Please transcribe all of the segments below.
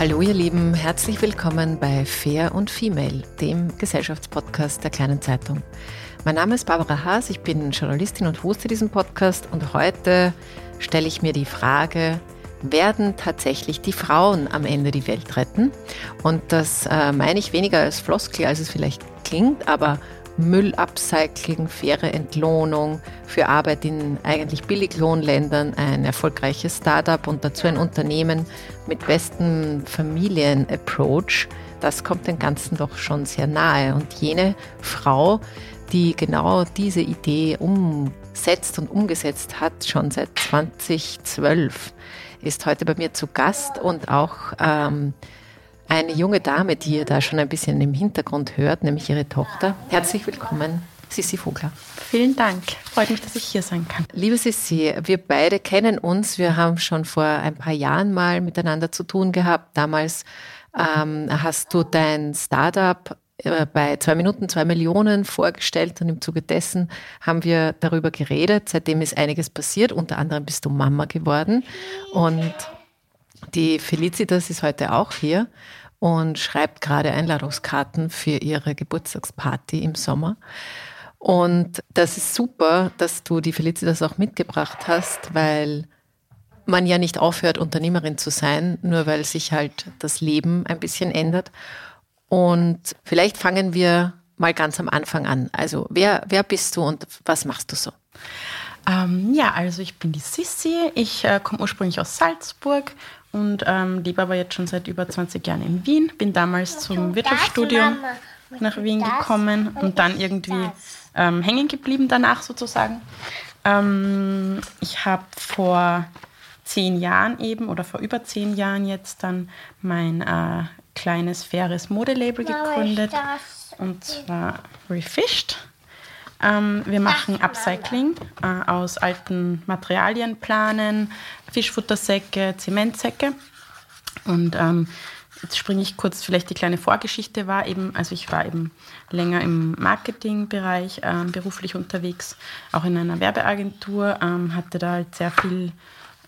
Hallo ihr Lieben, herzlich willkommen bei Fair und Female, dem Gesellschaftspodcast der kleinen Zeitung. Mein Name ist Barbara Haas, ich bin Journalistin und hoste diesen Podcast und heute stelle ich mir die Frage, werden tatsächlich die Frauen am Ende die Welt retten? Und das äh, meine ich weniger als Floskel, als es vielleicht klingt, aber Müllupcycling, faire Entlohnung für Arbeit in eigentlich Billiglohnländern, ein erfolgreiches Startup und dazu ein Unternehmen mit bestem Familienapproach. Das kommt dem Ganzen doch schon sehr nahe. Und jene Frau, die genau diese Idee umsetzt und umgesetzt hat, schon seit 2012, ist heute bei mir zu Gast und auch ähm, eine junge Dame, die ihr da schon ein bisschen im Hintergrund hört, nämlich ihre Tochter. Herzlich willkommen, Sissi Vogler. Vielen Dank. Freut mich, dass ich hier sein kann. Liebe Sissi, wir beide kennen uns. Wir haben schon vor ein paar Jahren mal miteinander zu tun gehabt. Damals ähm, hast du dein Startup äh, bei zwei Minuten zwei Millionen vorgestellt und im Zuge dessen haben wir darüber geredet. Seitdem ist einiges passiert. Unter anderem bist du Mama geworden und die Felicitas ist heute auch hier und schreibt gerade Einladungskarten für ihre Geburtstagsparty im Sommer. Und das ist super, dass du die Felicitas auch mitgebracht hast, weil man ja nicht aufhört, Unternehmerin zu sein, nur weil sich halt das Leben ein bisschen ändert. Und vielleicht fangen wir mal ganz am Anfang an. Also wer, wer bist du und was machst du so? Ähm, ja, also ich bin die Sissi. Ich äh, komme ursprünglich aus Salzburg und ähm, lebe aber jetzt schon seit über 20 Jahren in Wien. Bin damals zum Wirtschaftsstudium nach Wien gekommen und dann irgendwie ähm, hängen geblieben danach sozusagen. Ähm, ich habe vor zehn Jahren eben oder vor über zehn Jahren jetzt dann mein äh, kleines faires Modelabel gegründet und zwar Refished. Ähm, wir machen Upcycling äh, aus alten Materialien, Planen, Fischfuttersäcke, Zementsäcke. Und ähm, jetzt springe ich kurz, vielleicht die kleine Vorgeschichte war eben, also ich war eben länger im Marketingbereich äh, beruflich unterwegs, auch in einer Werbeagentur, ähm, hatte da halt sehr viel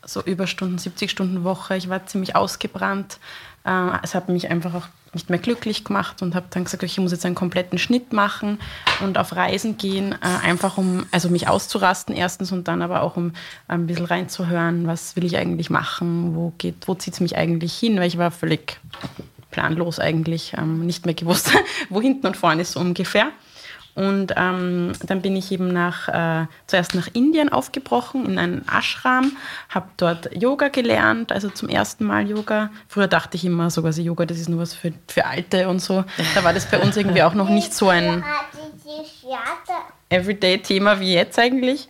so Überstunden, 70 Stunden Woche. Ich war ziemlich ausgebrannt. Äh, es hat mich einfach auch nicht mehr glücklich gemacht und habe dann gesagt, ich muss jetzt einen kompletten Schnitt machen und auf Reisen gehen, äh, einfach um also mich auszurasten erstens und dann aber auch um ein bisschen reinzuhören, was will ich eigentlich machen, wo geht, wo zieht es mich eigentlich hin, weil ich war völlig planlos eigentlich, ähm, nicht mehr gewusst, wo hinten und vorne ist so ungefähr. Und ähm, dann bin ich eben nach, äh, zuerst nach Indien aufgebrochen, in einen Ashram, habe dort Yoga gelernt, also zum ersten Mal Yoga. Früher dachte ich immer sogar, also Yoga, das ist nur was für, für Alte und so. Da war das bei uns irgendwie auch noch nicht so ein Everyday-Thema wie jetzt eigentlich.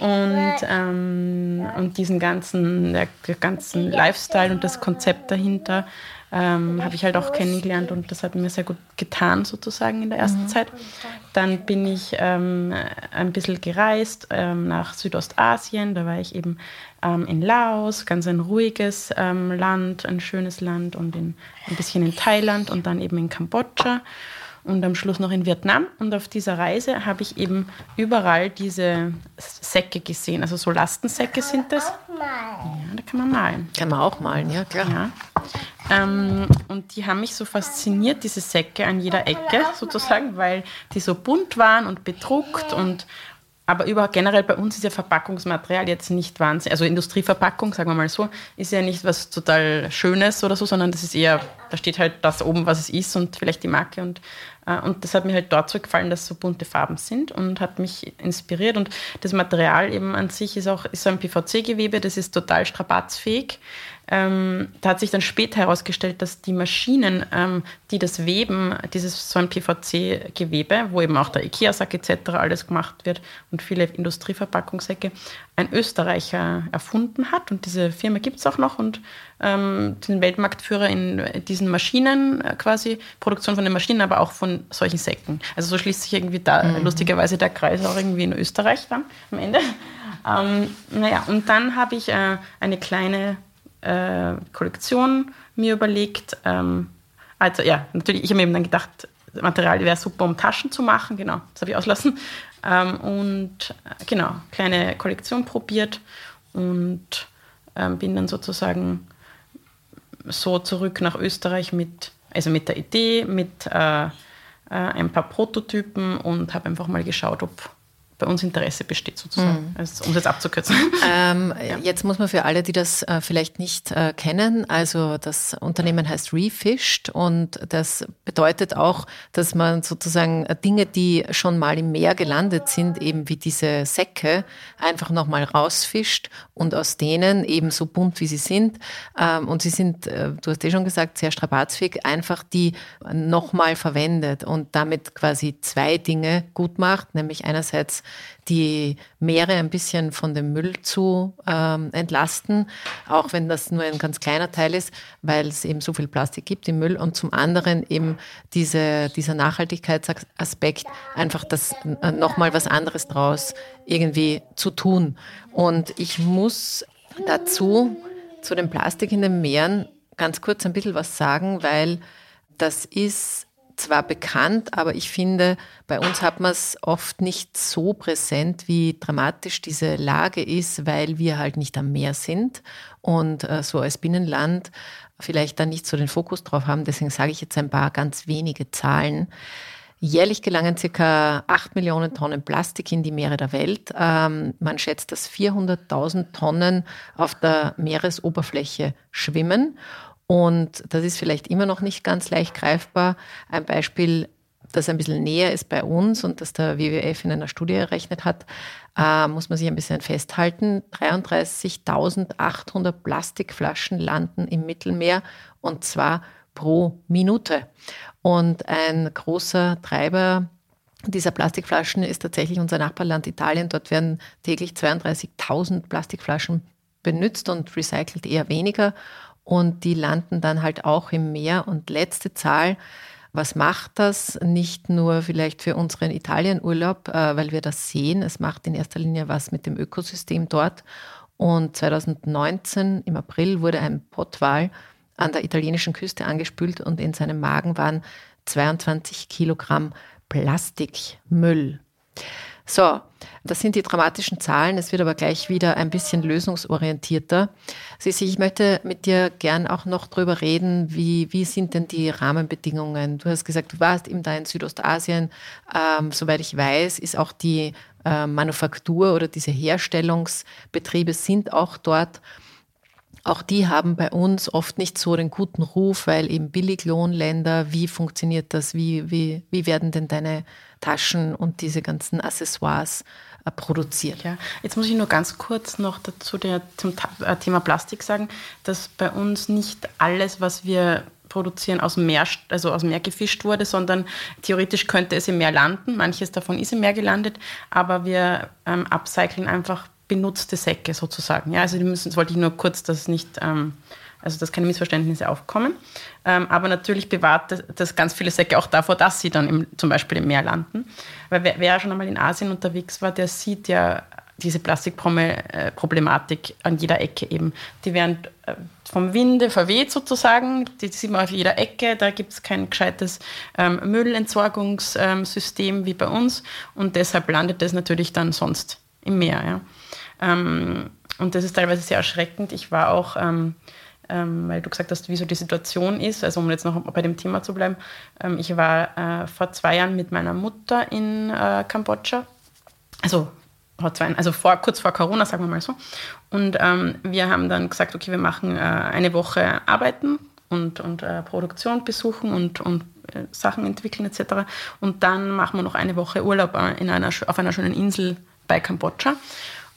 Und, ähm, und diesen ganzen, der, der ganzen Lifestyle und das Konzept dahinter ähm, habe ich halt auch kennengelernt und das hat mir sehr gut getan sozusagen in der ersten mhm. Zeit. Dann bin ich ähm, ein bisschen gereist ähm, nach Südostasien, da war ich eben ähm, in Laos, ganz ein ruhiges ähm, Land, ein schönes Land und in, ein bisschen in Thailand und dann eben in Kambodscha und am Schluss noch in Vietnam. Und auf dieser Reise habe ich eben überall diese Säcke gesehen. Also so Lastensäcke sind das. Ja, da kann man malen. Kann man auch malen, ja klar. Ja. Ähm, und die haben mich so fasziniert, diese Säcke an jeder Ecke sozusagen, weil die so bunt waren und bedruckt und aber überhaupt generell bei uns ist ja Verpackungsmaterial jetzt nicht wahnsinnig, also Industrieverpackung, sagen wir mal so, ist ja nicht was total Schönes oder so, sondern das ist eher, da steht halt das oben, was es ist und vielleicht die Marke und und das hat mir halt dort so gefallen, dass so bunte Farben sind und hat mich inspiriert. Und das Material eben an sich ist auch ist so ein PVC-Gewebe, das ist total strapatzfähig. Ähm, da hat sich dann später herausgestellt, dass die Maschinen, ähm, die das weben, dieses so ein PVC-Gewebe, wo eben auch der IKEA-Sack etc. alles gemacht wird und viele Industrieverpackungssäcke, ein Österreicher erfunden hat. Und diese Firma gibt es auch noch und ähm, den Weltmarktführer in diesen Maschinen äh, quasi, Produktion von den Maschinen, aber auch von solchen Säcken. Also so schließt sich irgendwie da mhm. lustigerweise der Kreis auch irgendwie in Österreich dann am Ende. Ähm, naja, und dann habe ich äh, eine kleine äh, Kollektion mir überlegt. Ähm, also ja, natürlich, ich habe mir eben dann gedacht, Material wäre super, um Taschen zu machen. Genau, das habe ich auslassen. Ähm, und äh, genau, kleine Kollektion probiert und ähm, bin dann sozusagen so zurück nach Österreich mit, also mit der Idee, mit äh, äh, ein paar Prototypen und habe einfach mal geschaut, ob bei uns Interesse besteht, sozusagen, mhm. also, um es jetzt abzukürzen. Ähm, ja. Jetzt muss man für alle, die das äh, vielleicht nicht äh, kennen, also das Unternehmen heißt Refished und das bedeutet auch, dass man sozusagen Dinge, die schon mal im Meer gelandet sind, eben wie diese Säcke, einfach nochmal rausfischt und aus denen eben so bunt wie sie sind, ähm, und sie sind, äh, du hast eh schon gesagt, sehr strapatzfähig, einfach die nochmal verwendet und damit quasi zwei Dinge gut macht, nämlich einerseits die Meere ein bisschen von dem Müll zu ähm, entlasten, auch wenn das nur ein ganz kleiner Teil ist, weil es eben so viel Plastik gibt im Müll und zum anderen eben diese, dieser Nachhaltigkeitsaspekt, einfach das äh, nochmal was anderes draus irgendwie zu tun. Und ich muss dazu, zu dem Plastik in den Meeren, ganz kurz ein bisschen was sagen, weil das ist zwar bekannt, aber ich finde, bei uns hat man es oft nicht so präsent, wie dramatisch diese Lage ist, weil wir halt nicht am Meer sind und äh, so als Binnenland vielleicht da nicht so den Fokus drauf haben. Deswegen sage ich jetzt ein paar ganz wenige Zahlen. Jährlich gelangen circa 8 Millionen Tonnen Plastik in die Meere der Welt. Ähm, man schätzt, dass 400.000 Tonnen auf der Meeresoberfläche schwimmen. Und das ist vielleicht immer noch nicht ganz leicht greifbar. Ein Beispiel, das ein bisschen näher ist bei uns und das der WWF in einer Studie errechnet hat, äh, muss man sich ein bisschen festhalten. 33.800 Plastikflaschen landen im Mittelmeer und zwar pro Minute. Und ein großer Treiber dieser Plastikflaschen ist tatsächlich unser Nachbarland Italien. Dort werden täglich 32.000 Plastikflaschen benutzt und recycelt eher weniger und die landen dann halt auch im Meer. Und letzte Zahl, was macht das? Nicht nur vielleicht für unseren Italienurlaub, äh, weil wir das sehen, es macht in erster Linie was mit dem Ökosystem dort. Und 2019 im April wurde ein Pottwal an der italienischen Küste angespült und in seinem Magen waren 22 Kilogramm Plastikmüll. So, das sind die dramatischen Zahlen. Es wird aber gleich wieder ein bisschen lösungsorientierter. Sissi, ich möchte mit dir gern auch noch drüber reden, wie, wie sind denn die Rahmenbedingungen? Du hast gesagt, du warst eben da in Südostasien. Ähm, soweit ich weiß, ist auch die äh, Manufaktur oder diese Herstellungsbetriebe sind auch dort. Auch die haben bei uns oft nicht so den guten Ruf, weil eben Billiglohnländer, wie funktioniert das? Wie, wie, wie werden denn deine Taschen und diese ganzen Accessoires äh, produziert? Ja, jetzt muss ich nur ganz kurz noch dazu der, zum äh, Thema Plastik sagen, dass bei uns nicht alles, was wir produzieren, aus dem Meer, also aus Meer gefischt wurde, sondern theoretisch könnte es im Meer landen. Manches davon ist im Meer gelandet, aber wir ähm, upcyclen einfach benutzte Säcke sozusagen. Ja, also die müssen, das wollte ich nur kurz, dass nicht, ähm, also dass keine Missverständnisse aufkommen. Ähm, aber natürlich bewahrt das, das, ganz viele Säcke auch davor, dass sie dann im, zum Beispiel im Meer landen. Weil wer, wer schon einmal in Asien unterwegs war, der sieht ja diese Plastikproblematik an jeder Ecke eben. Die werden äh, vom Winde verweht sozusagen, die sieht man auf jeder Ecke, da gibt es kein gescheites ähm, Müllentsorgungssystem ähm, wie bei uns und deshalb landet das natürlich dann sonst im Meer. Ja. Ähm, und das ist teilweise sehr erschreckend. Ich war auch, ähm, ähm, weil du gesagt hast, wie so die Situation ist, also um jetzt noch bei dem Thema zu bleiben, ähm, ich war äh, vor zwei Jahren mit meiner Mutter in äh, Kambodscha, also also vor, kurz vor Corona, sagen wir mal so. Und ähm, wir haben dann gesagt, okay, wir machen äh, eine Woche arbeiten und, und äh, Produktion besuchen und, und äh, Sachen entwickeln etc. Und dann machen wir noch eine Woche Urlaub äh, in einer, auf einer schönen Insel bei Kambodscha.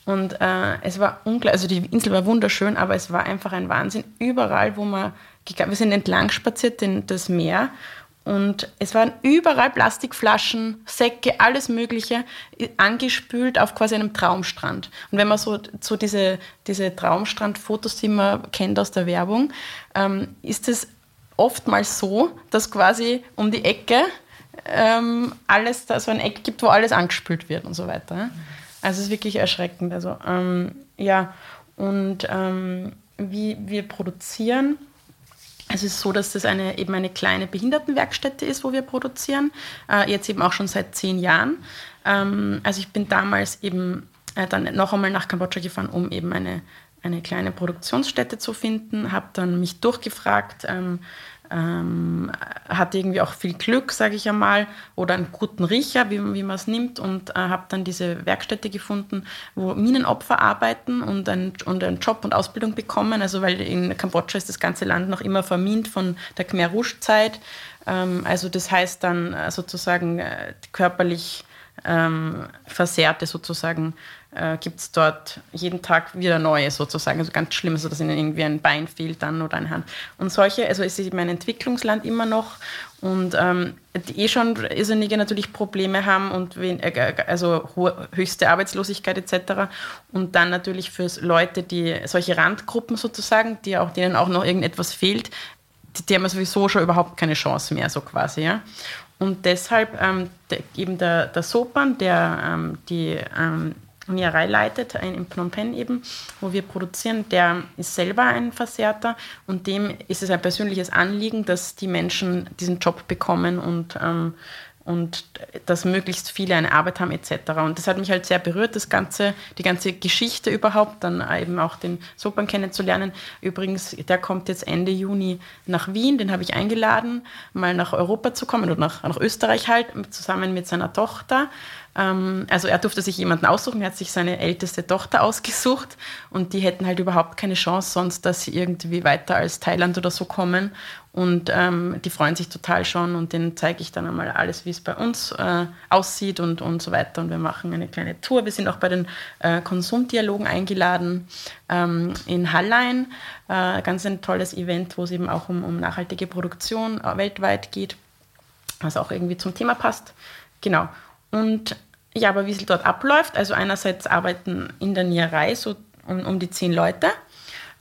Und äh, es war unglaublich, also die Insel war wunderschön, aber es war einfach ein Wahnsinn. Überall, wo man, wir sind entlang spaziert, den, das Meer und es waren überall Plastikflaschen, Säcke, alles Mögliche, angespült auf quasi einem Traumstrand. Und wenn man so, so diese, diese Traumstrandfotos, die man kennt aus der Werbung, ähm, ist es oftmals so, dass quasi um die Ecke ähm, alles, da so ein Eck gibt, wo alles angespült wird und so weiter. Also es ist wirklich erschreckend. Also ähm, ja, und ähm, wie wir produzieren, es ist so, dass das eine, eben eine kleine Behindertenwerkstätte ist, wo wir produzieren, äh, jetzt eben auch schon seit zehn Jahren. Ähm, also ich bin damals eben äh, dann noch einmal nach Kambodscha gefahren, um eben eine, eine kleine Produktionsstätte zu finden, habe dann mich durchgefragt, ähm, ähm, hatte irgendwie auch viel Glück, sage ich einmal, oder einen guten Riecher, wie, wie man es nimmt, und äh, habe dann diese Werkstätte gefunden, wo Minenopfer arbeiten und, ein, und einen Job und Ausbildung bekommen. Also, weil in Kambodscha ist das ganze Land noch immer vermint von der Khmer Rouge-Zeit. Ähm, also, das heißt dann äh, sozusagen äh, körperlich ähm, Versehrte sozusagen äh, gibt es dort jeden Tag wieder neue sozusagen. Also ganz schlimm, also dass ihnen irgendwie ein Bein fehlt dann oder eine Hand. Und solche, also es ist eben ein Entwicklungsland immer noch und ähm, die eh schon irrsinnige natürlich Probleme haben und wen, äh, also höchste Arbeitslosigkeit etc. Und dann natürlich für Leute, die solche Randgruppen sozusagen, die auch, denen auch noch irgendetwas fehlt, die, die haben sowieso schon überhaupt keine Chance mehr, so quasi. Ja? Und deshalb ähm, der, eben der, der Sopan, der ähm, die ähm, Nierei leitet, in Phnom Penh eben, wo wir produzieren, der ist selber ein Versehrter und dem ist es ein persönliches Anliegen, dass die Menschen diesen Job bekommen und, ähm, und dass möglichst viele eine Arbeit haben etc. Und das hat mich halt sehr berührt, das ganze, die ganze Geschichte überhaupt, dann eben auch den Sopan kennenzulernen. Übrigens, der kommt jetzt Ende Juni nach Wien, den habe ich eingeladen, mal nach Europa zu kommen oder nach, nach Österreich halt, zusammen mit seiner Tochter. Ähm, also er durfte sich jemanden aussuchen, er hat sich seine älteste Tochter ausgesucht und die hätten halt überhaupt keine Chance sonst, dass sie irgendwie weiter als Thailand oder so kommen. Und ähm, die freuen sich total schon und denen zeige ich dann einmal alles, wie es bei uns äh, aussieht und, und so weiter. Und wir machen eine kleine Tour. Wir sind auch bei den äh, Konsumdialogen eingeladen ähm, in Hallein. Äh, ganz ein tolles Event, wo es eben auch um, um nachhaltige Produktion äh, weltweit geht, was auch irgendwie zum Thema passt. Genau. Und ja, aber wie es dort abläuft, also einerseits arbeiten in der Nierei so um, um die zehn Leute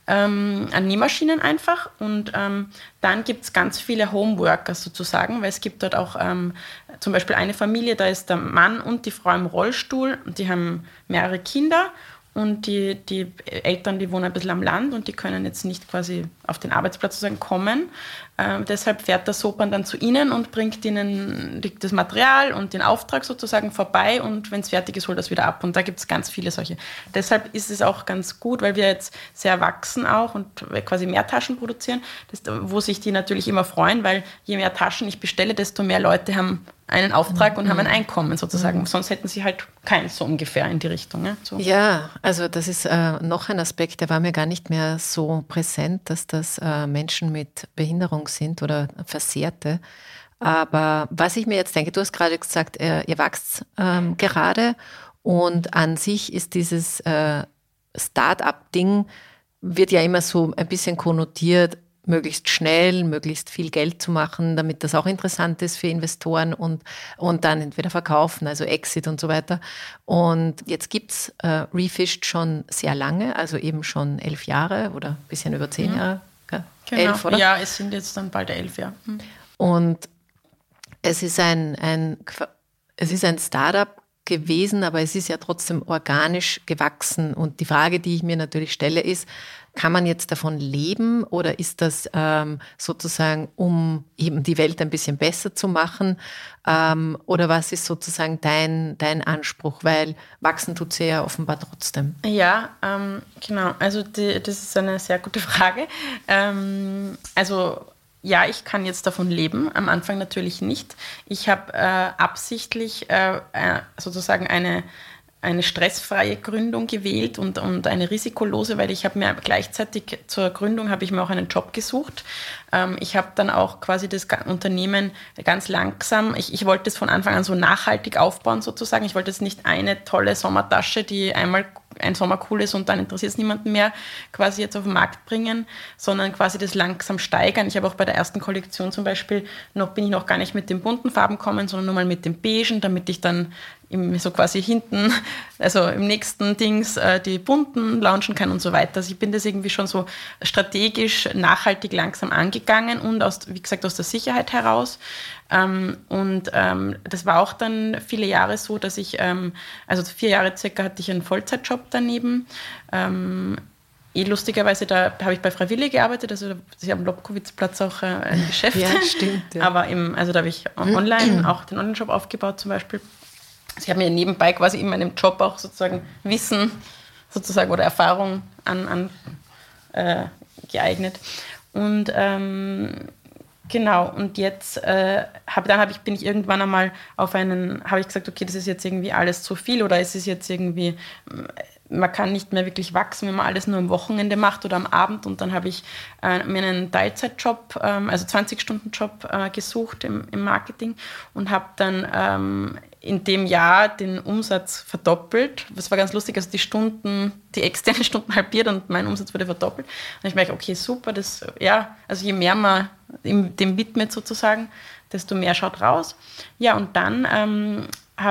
ähm, an Nähmaschinen einfach und ähm, dann gibt es ganz viele Homeworkers sozusagen, weil es gibt dort auch ähm, zum Beispiel eine Familie, da ist der Mann und die Frau im Rollstuhl und die haben mehrere Kinder und die, die Eltern, die wohnen ein bisschen am Land und die können jetzt nicht quasi auf den Arbeitsplatz sozusagen kommen. Ähm, deshalb fährt der Sopan dann zu ihnen und bringt ihnen das Material und den Auftrag sozusagen vorbei und wenn es fertig ist, holt das wieder ab. Und da gibt es ganz viele solche. Deshalb ist es auch ganz gut, weil wir jetzt sehr wachsen auch und quasi mehr Taschen produzieren, das, wo sich die natürlich immer freuen, weil je mehr Taschen ich bestelle, desto mehr Leute haben einen Auftrag mhm. und haben ein Einkommen sozusagen. Mhm. Sonst hätten sie halt keins so ungefähr in die Richtung. Ja, so. ja also das ist äh, noch ein Aspekt, der war mir gar nicht mehr so präsent, dass das äh, Menschen mit Behinderung sind oder Versehrte. Aber was ich mir jetzt denke, du hast gerade gesagt, äh, ihr wächst ähm, gerade und an sich ist dieses äh, Start-up-Ding, wird ja immer so ein bisschen konnotiert möglichst schnell, möglichst viel Geld zu machen, damit das auch interessant ist für Investoren und, und dann entweder verkaufen, also Exit und so weiter. Und jetzt gibt's äh, Refished schon sehr lange, also eben schon elf Jahre oder ein bisschen über zehn mhm. Jahre. Genau. Elf, oder? Ja, es sind jetzt dann bald elf, ja. Mhm. Und es ist ein, ein, es ist ein Startup gewesen, aber es ist ja trotzdem organisch gewachsen. Und die Frage, die ich mir natürlich stelle, ist, kann man jetzt davon leben oder ist das ähm, sozusagen, um eben die Welt ein bisschen besser zu machen? Ähm, oder was ist sozusagen dein, dein Anspruch? Weil wachsen tut sie ja offenbar trotzdem. Ja, ähm, genau. Also die, das ist eine sehr gute Frage. Ähm, also ja, ich kann jetzt davon leben, am Anfang natürlich nicht. Ich habe äh, absichtlich äh, äh sozusagen eine eine stressfreie Gründung gewählt und, und eine risikolose, weil ich habe mir gleichzeitig zur Gründung habe ich mir auch einen Job gesucht. Ähm, ich habe dann auch quasi das Unternehmen ganz langsam, ich, ich wollte es von Anfang an so nachhaltig aufbauen sozusagen. Ich wollte es nicht eine tolle Sommertasche, die einmal ein Sommer cool ist und dann interessiert es niemanden mehr, quasi jetzt auf den Markt bringen, sondern quasi das langsam steigern. Ich habe auch bei der ersten Kollektion zum Beispiel noch, bin ich noch gar nicht mit den bunten Farben kommen, sondern nur mal mit dem Beigen, damit ich dann so quasi hinten, also im nächsten Dings äh, die bunten launchen kann und so weiter. Also ich bin das irgendwie schon so strategisch, nachhaltig langsam angegangen und aus, wie gesagt, aus der Sicherheit heraus. Ähm, und ähm, das war auch dann viele Jahre so, dass ich, ähm, also vier Jahre circa hatte ich einen Vollzeitjob daneben. Ähm, eh lustigerweise, da habe ich bei Freiwillig gearbeitet, also sie haben am Lobkowitzplatz auch äh, ein Geschäft. Ja, stimmt. Ja. Aber im, also da habe ich online auch den Online-Shop aufgebaut zum Beispiel. Sie haben mir nebenbei quasi in meinem Job auch sozusagen Wissen sozusagen oder Erfahrung an, an äh, geeignet. Und ähm, Genau, und jetzt äh, hab, dann hab ich, bin ich irgendwann einmal auf einen, habe ich gesagt, okay, das ist jetzt irgendwie alles zu viel oder ist es jetzt irgendwie, man kann nicht mehr wirklich wachsen, wenn man alles nur am Wochenende macht oder am Abend. Und dann habe ich äh, mir einen Teilzeitjob, ähm, also 20-Stunden-Job äh, gesucht im, im, Marketing und habe dann ähm, in dem Jahr den Umsatz verdoppelt. Das war ganz lustig, also die Stunden, die externen Stunden halbiert und mein Umsatz wurde verdoppelt. Und ich merke, okay, super, das, ja, also je mehr man dem widmet sozusagen, desto mehr schaut raus. Ja, und dann ähm,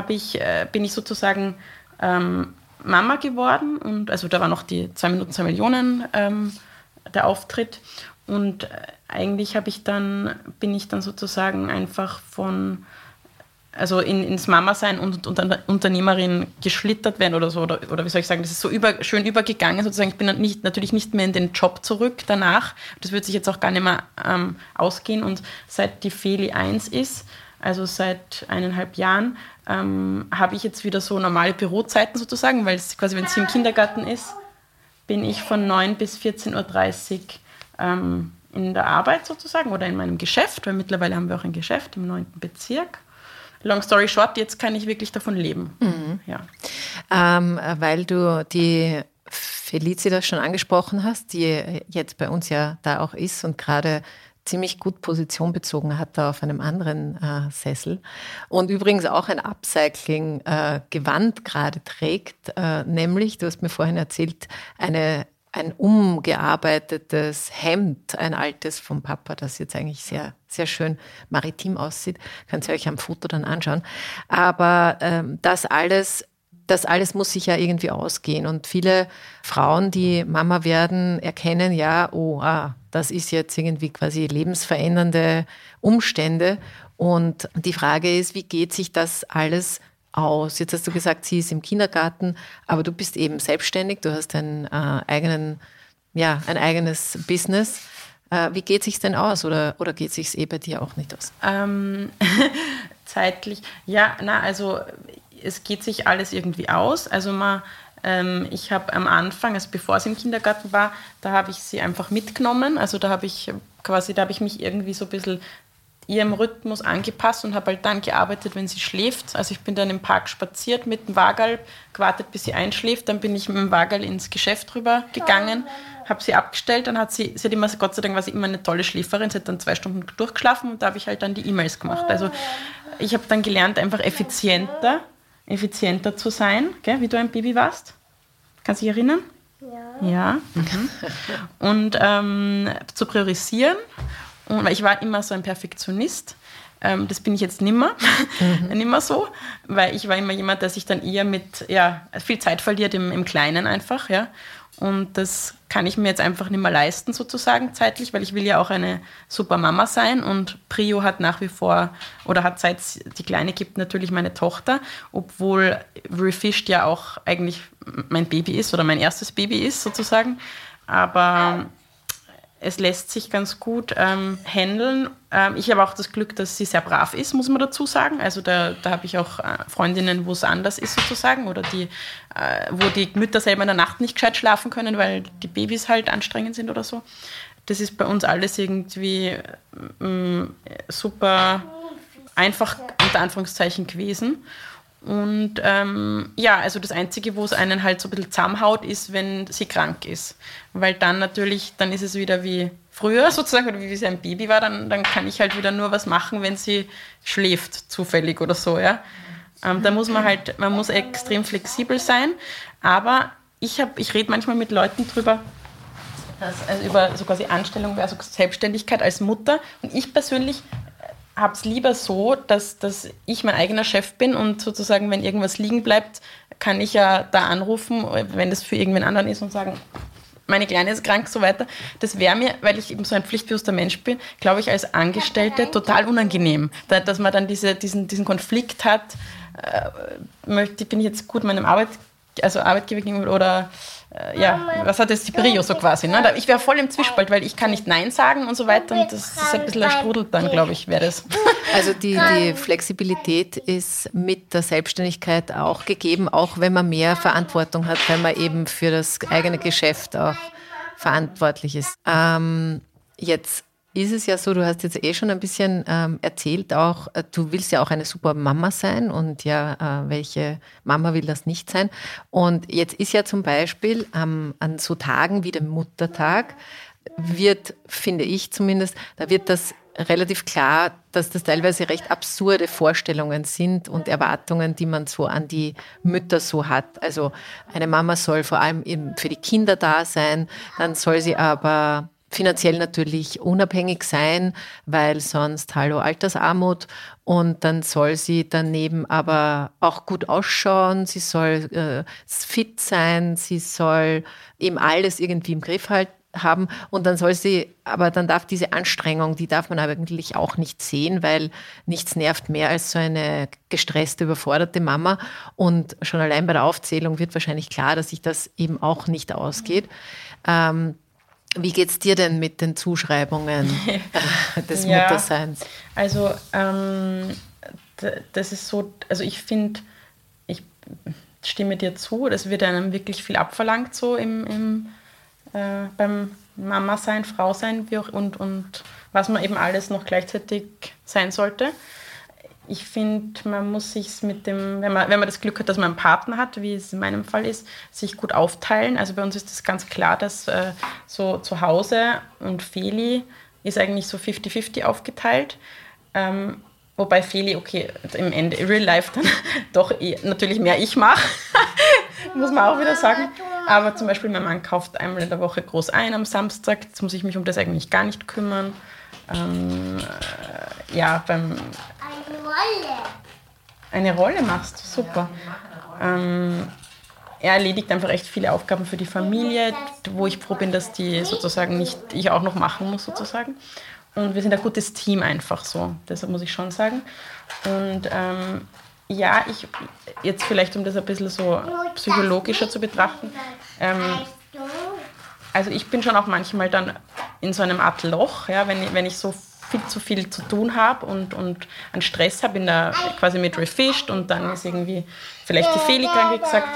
ich, äh, bin ich sozusagen ähm, Mama geworden und also da war noch die 2 Minuten 2 Millionen ähm, der Auftritt und äh, eigentlich habe ich dann, bin ich dann sozusagen einfach von also in, ins Mama-Sein und, und Unternehmerin geschlittert werden oder so, oder, oder wie soll ich sagen, das ist so über, schön übergegangen sozusagen. Ich bin nicht, natürlich nicht mehr in den Job zurück danach. Das wird sich jetzt auch gar nicht mehr ähm, ausgehen. Und seit die Feli 1 ist, also seit eineinhalb Jahren, ähm, habe ich jetzt wieder so normale Bürozeiten sozusagen, weil es quasi, wenn sie im Kindergarten ist, bin ich von 9 bis 14.30 Uhr ähm, in der Arbeit sozusagen oder in meinem Geschäft, weil mittlerweile haben wir auch ein Geschäft im 9. Bezirk long story short, jetzt kann ich wirklich davon leben. Mhm. Ja. Ähm, weil du die Felicitas schon angesprochen hast, die jetzt bei uns ja da auch ist und gerade ziemlich gut Position bezogen hat da auf einem anderen äh, Sessel und übrigens auch ein Upcycling-Gewand äh, gerade trägt, äh, nämlich, du hast mir vorhin erzählt, eine ein umgearbeitetes Hemd, ein altes vom Papa, das jetzt eigentlich sehr, sehr schön maritim aussieht. Könnt ihr euch am Foto dann anschauen. Aber ähm, das alles das alles muss sich ja irgendwie ausgehen. Und viele Frauen, die Mama werden, erkennen ja, oh, ah, das ist jetzt irgendwie quasi lebensverändernde Umstände. Und die Frage ist, wie geht sich das alles aus? Jetzt hast du gesagt, sie ist im Kindergarten, aber du bist eben selbstständig, du hast einen, äh, eigenen, ja, ein eigenes Business. Äh, wie geht sich denn aus oder, oder geht sich eh bei dir auch nicht aus? Ähm, zeitlich, ja, na, also es geht sich alles irgendwie aus. Also man, ähm, ich habe am Anfang, also bevor sie im Kindergarten war, da habe ich sie einfach mitgenommen. Also da habe ich quasi, da habe ich mich irgendwie so ein bisschen ihrem Rhythmus angepasst und habe halt dann gearbeitet, wenn sie schläft. Also ich bin dann im Park spaziert mit dem Wagal, gewartet, bis sie einschläft. Dann bin ich mit dem Wagal ins Geschäft rüber gegangen, habe sie abgestellt. Dann hat sie, sie hat immer, Gott sei Dank war sie immer eine tolle Schläferin. Sie hat dann zwei Stunden durchgeschlafen und da habe ich halt dann die E-Mails gemacht. Also ich habe dann gelernt, einfach effizienter, effizienter zu sein, gell, wie du ein Baby warst. Kannst du dich erinnern? Ja. ja. Mhm. Und ähm, zu priorisieren. Und, weil ich war immer so ein Perfektionist. Ähm, das bin ich jetzt nimmer, mhm. nimmer so, weil ich war immer jemand, der sich dann eher mit ja, viel Zeit verliert im, im Kleinen einfach. Ja. Und das kann ich mir jetzt einfach nicht mehr leisten, sozusagen zeitlich, weil ich will ja auch eine super Mama sein. Und Prio hat nach wie vor, oder hat seit die Kleine gibt, natürlich meine Tochter, obwohl Refished ja auch eigentlich mein Baby ist oder mein erstes Baby ist, sozusagen. Aber es lässt sich ganz gut ähm, handeln. Ähm, ich habe auch das Glück, dass sie sehr brav ist, muss man dazu sagen. Also da, da habe ich auch äh, Freundinnen, wo es anders ist sozusagen oder die, äh, wo die Mütter selber in der Nacht nicht gescheit schlafen können, weil die Babys halt anstrengend sind oder so. Das ist bei uns alles irgendwie mm, super einfach unter Anführungszeichen gewesen. Und ähm, ja, also das Einzige, wo es einen halt so ein bisschen zusammenhaut, ist, wenn sie krank ist. Weil dann natürlich, dann ist es wieder wie früher sozusagen, oder wie sie ein Baby war, dann, dann kann ich halt wieder nur was machen, wenn sie schläft, zufällig oder so, ja. Ähm, da muss man halt, man muss extrem flexibel sein. Aber ich, hab, ich rede manchmal mit Leuten drüber, dass, also über so quasi Anstellung versus Selbstständigkeit als Mutter. Und ich persönlich habe es lieber so, dass, dass ich mein eigener Chef bin und sozusagen, wenn irgendwas liegen bleibt, kann ich ja da anrufen, wenn das für irgendwen anderen ist und sagen, meine Kleine ist krank, so weiter. Das wäre mir, weil ich eben so ein pflichtbewusster Mensch bin, glaube ich, als Angestellte total unangenehm, dass man dann diese, diesen, diesen Konflikt hat, äh, möchte, bin ich jetzt gut meinem Arbeit, also Arbeitgeber gegenüber oder äh, ja, was hat jetzt die Brio so quasi? Ne? Ich wäre voll im Zwiespalt, weil ich kann nicht Nein sagen und so weiter und das ist ein bisschen erstrudelt dann, glaube ich, wäre das. Also die, die Flexibilität ist mit der Selbstständigkeit auch gegeben, auch wenn man mehr Verantwortung hat, weil man eben für das eigene Geschäft auch verantwortlich ist. Ähm, jetzt ist es ja so, du hast jetzt eh schon ein bisschen ähm, erzählt, auch äh, du willst ja auch eine super Mama sein und ja, äh, welche Mama will das nicht sein? Und jetzt ist ja zum Beispiel ähm, an so Tagen wie dem Muttertag wird, finde ich zumindest, da wird das relativ klar, dass das teilweise recht absurde Vorstellungen sind und Erwartungen, die man so an die Mütter so hat. Also eine Mama soll vor allem eben für die Kinder da sein, dann soll sie aber finanziell natürlich unabhängig sein, weil sonst hallo Altersarmut. Und dann soll sie daneben aber auch gut ausschauen, sie soll äh, fit sein, sie soll eben alles irgendwie im Griff halten haben. Und dann soll sie, aber dann darf diese Anstrengung, die darf man eigentlich auch nicht sehen, weil nichts nervt mehr als so eine gestresste, überforderte Mama. Und schon allein bei der Aufzählung wird wahrscheinlich klar, dass sich das eben auch nicht ausgeht. Ähm, wie geht es dir denn mit den Zuschreibungen des ja, Mutterseins? Also ähm, das ist so, also ich finde, ich stimme dir zu, das wird einem wirklich viel abverlangt so im, im äh, beim Mama sein, Frau sein wie auch, und, und was man eben alles noch gleichzeitig sein sollte ich finde, man muss sich mit dem, wenn man, wenn man das Glück hat, dass man einen Partner hat, wie es in meinem Fall ist, sich gut aufteilen. Also bei uns ist es ganz klar, dass äh, so zu Hause und Feli ist eigentlich so 50-50 aufgeteilt. Ähm, wobei Feli, okay, im Ende, Real Life dann doch eh, natürlich mehr ich mache, muss man auch wieder sagen. Aber zum Beispiel mein Mann kauft einmal in der Woche groß ein am Samstag. Jetzt muss ich mich um das eigentlich gar nicht kümmern. Ähm, äh, ja, beim Rolle. Eine Rolle machst du, super. Ähm, er erledigt einfach echt viele Aufgaben für die Familie, wo ich froh bin, dass die sozusagen nicht ich auch noch machen muss sozusagen. Und wir sind ein gutes Team einfach so, deshalb muss ich schon sagen. Und ähm, ja, ich jetzt vielleicht, um das ein bisschen so psychologischer zu betrachten, ähm, also ich bin schon auch manchmal dann in so einem Art Loch, ja, wenn, wenn ich so viel zu viel zu tun habe und, und einen Stress habe in der quasi mit Refished und dann ist irgendwie vielleicht die Feli krank gesagt.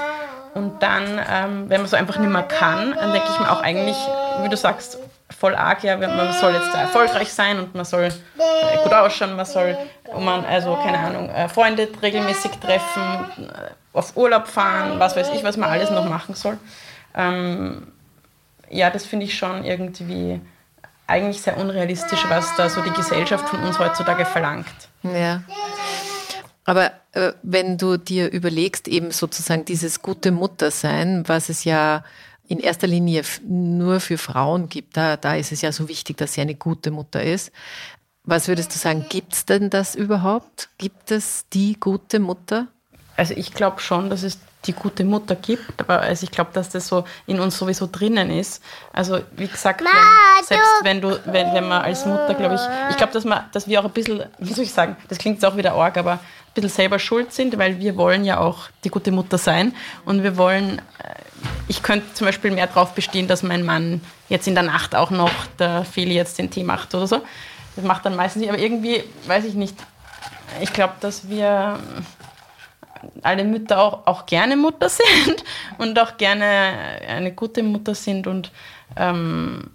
Und dann, ähm, wenn man so einfach nicht mehr kann, dann denke ich mir auch eigentlich, wie du sagst, voll arg, ja, man soll jetzt erfolgreich sein und man soll äh, gut ausschauen, man soll, man, also keine Ahnung, äh, Freunde regelmäßig treffen, äh, auf Urlaub fahren, was weiß ich, was man alles noch machen soll. Ähm, ja, das finde ich schon irgendwie eigentlich sehr unrealistisch, was da so die Gesellschaft von uns heutzutage verlangt. Ja. Aber äh, wenn du dir überlegst, eben sozusagen dieses gute Muttersein, was es ja in erster Linie nur für Frauen gibt. Da, da ist es ja so wichtig, dass sie eine gute Mutter ist. Was würdest du sagen, gibt es denn das überhaupt? Gibt es die gute Mutter? Also ich glaube schon, dass es die gute Mutter gibt, aber also ich glaube, dass das so in uns sowieso drinnen ist. Also wie gesagt, wenn, selbst wenn du, wenn, wenn man als Mutter, glaube ich, ich glaube, dass man, dass wir auch ein bisschen, wie soll ich sagen, das klingt jetzt auch wieder arg, aber ein bisschen selber schuld sind, weil wir wollen ja auch die gute Mutter sein und wir wollen, äh, ich könnte zum Beispiel mehr darauf bestehen, dass mein Mann jetzt in der Nacht auch noch der Feli jetzt den Tee macht oder so. Das macht dann meistens nicht, aber irgendwie, weiß ich nicht, ich glaube, dass wir alle Mütter auch, auch gerne Mutter sind und auch gerne eine gute Mutter sind und ähm,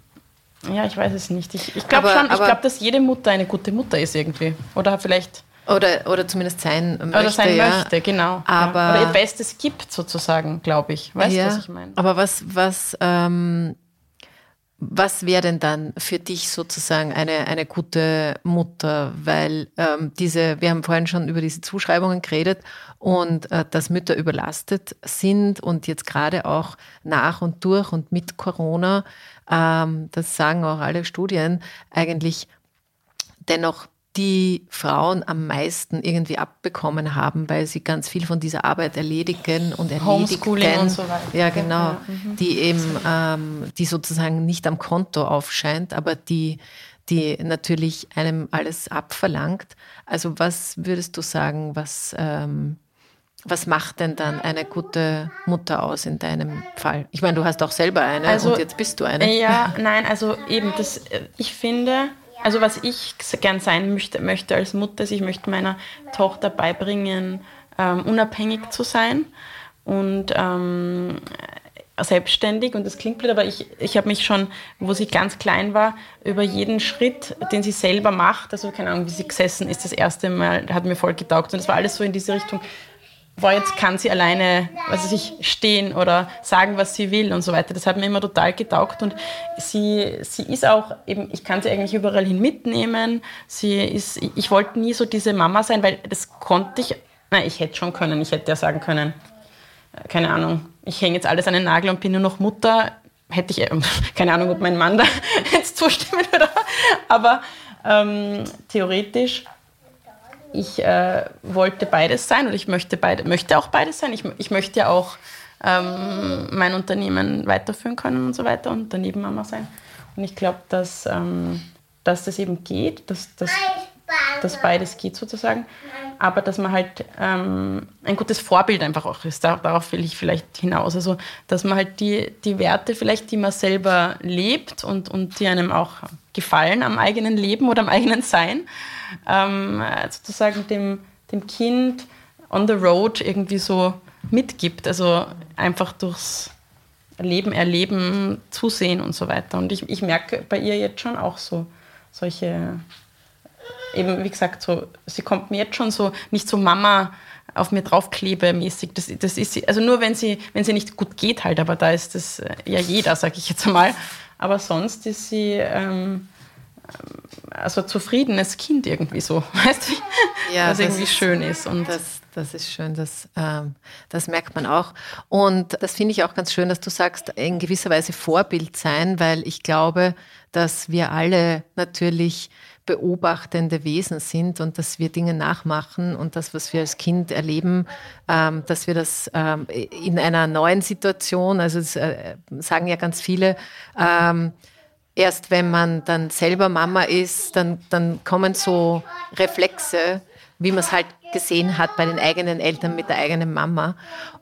ja, ich weiß es nicht. Ich, ich glaube schon, ich glaube, dass jede Mutter eine gute Mutter ist irgendwie. Oder vielleicht. Oder, oder zumindest sein möchte. Oder sein ja. möchte, genau. Aber, ja. Oder ihr Bestes gibt sozusagen, glaube ich. Weißt du, ja, was ich meine? Aber was, was, ähm, was wäre denn dann für dich sozusagen eine, eine gute Mutter? Weil ähm, diese, wir haben vorhin schon über diese Zuschreibungen geredet und äh, dass Mütter überlastet sind und jetzt gerade auch nach und durch und mit Corona, ähm, das sagen auch alle Studien, eigentlich dennoch die Frauen am meisten irgendwie abbekommen haben, weil sie ganz viel von dieser Arbeit erledigen und erledigen. Homeschooling und so weiter. Ja, genau. Ja, mhm. Die eben, ähm, die sozusagen nicht am Konto aufscheint, aber die, die natürlich einem alles abverlangt. Also was würdest du sagen, was, ähm, was macht denn dann eine gute Mutter aus in deinem Fall? Ich meine, du hast auch selber eine also, und jetzt bist du eine. Ja, nein, also eben, das, ich finde, also was ich gern sein möchte, möchte als Mutter, ist, ich möchte meiner Tochter beibringen, ähm, unabhängig zu sein und ähm, selbstständig. Und das klingt blöd, aber ich, ich habe mich schon, wo sie ganz klein war, über jeden Schritt, den sie selber macht, also keine Ahnung, wie sie gesessen ist, das erste Mal, hat mir voll getaugt. Und es war alles so in diese Richtung, boah, jetzt kann sie alleine, was weiß ich, stehen oder sagen, was sie will und so weiter. Das hat mir immer total getaugt und sie, sie ist auch eben, ich kann sie eigentlich überall hin mitnehmen. Sie ist, ich wollte nie so diese Mama sein, weil das konnte ich, nein, ich hätte schon können, ich hätte ja sagen können, äh, keine Ahnung, ich hänge jetzt alles an den Nagel und bin nur noch Mutter. Hätte ich, äh, keine Ahnung, ob mein Mann da jetzt zustimmen würde, aber ähm, theoretisch ich äh, wollte beides sein und ich möchte, beide, möchte auch beides sein. Ich, ich möchte ja auch ähm, mein Unternehmen weiterführen können und so weiter und daneben Mama sein. Und ich glaube, dass, ähm, dass das eben geht, dass, dass, dass beides geht sozusagen, aber dass man halt ähm, ein gutes Vorbild einfach auch ist. darauf will ich vielleicht hinaus. Also, dass man halt die, die Werte vielleicht, die man selber lebt und, und die einem auch gefallen am eigenen Leben oder am eigenen Sein, ähm, sozusagen dem, dem Kind on the road irgendwie so mitgibt. Also einfach durchs Leben erleben, zusehen und so weiter. Und ich, ich merke bei ihr jetzt schon auch so solche, eben wie gesagt, so, sie kommt mir jetzt schon so, nicht so Mama auf mir draufklebemäßig. Das, das ist sie, also nur wenn sie, wenn sie nicht gut geht halt, aber da ist das ja jeder, sage ich jetzt einmal. Aber sonst ist sie ähm, also zufriedenes Kind irgendwie so, weißt du? Ja, was irgendwie ist, schön ist. Und das, das ist schön, das, ähm, das merkt man auch. Und das finde ich auch ganz schön, dass du sagst, in gewisser Weise Vorbild sein, weil ich glaube, dass wir alle natürlich beobachtende Wesen sind und dass wir Dinge nachmachen und das, was wir als Kind erleben, ähm, dass wir das ähm, in einer neuen Situation, also es, äh, sagen ja ganz viele, ähm, erst wenn man dann selber Mama ist, dann, dann kommen so Reflexe, wie man es halt gesehen hat bei den eigenen Eltern mit der eigenen Mama.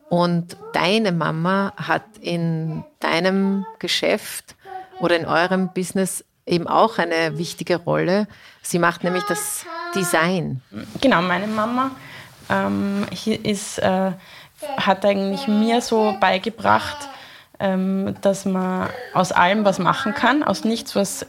Und deine Mama hat in deinem Geschäft oder in eurem Business eben auch eine wichtige Rolle. Sie macht nämlich das Design. Genau, meine Mama ähm, ist, äh, hat eigentlich mir so beigebracht, dass man aus allem was machen kann, aus nichts was,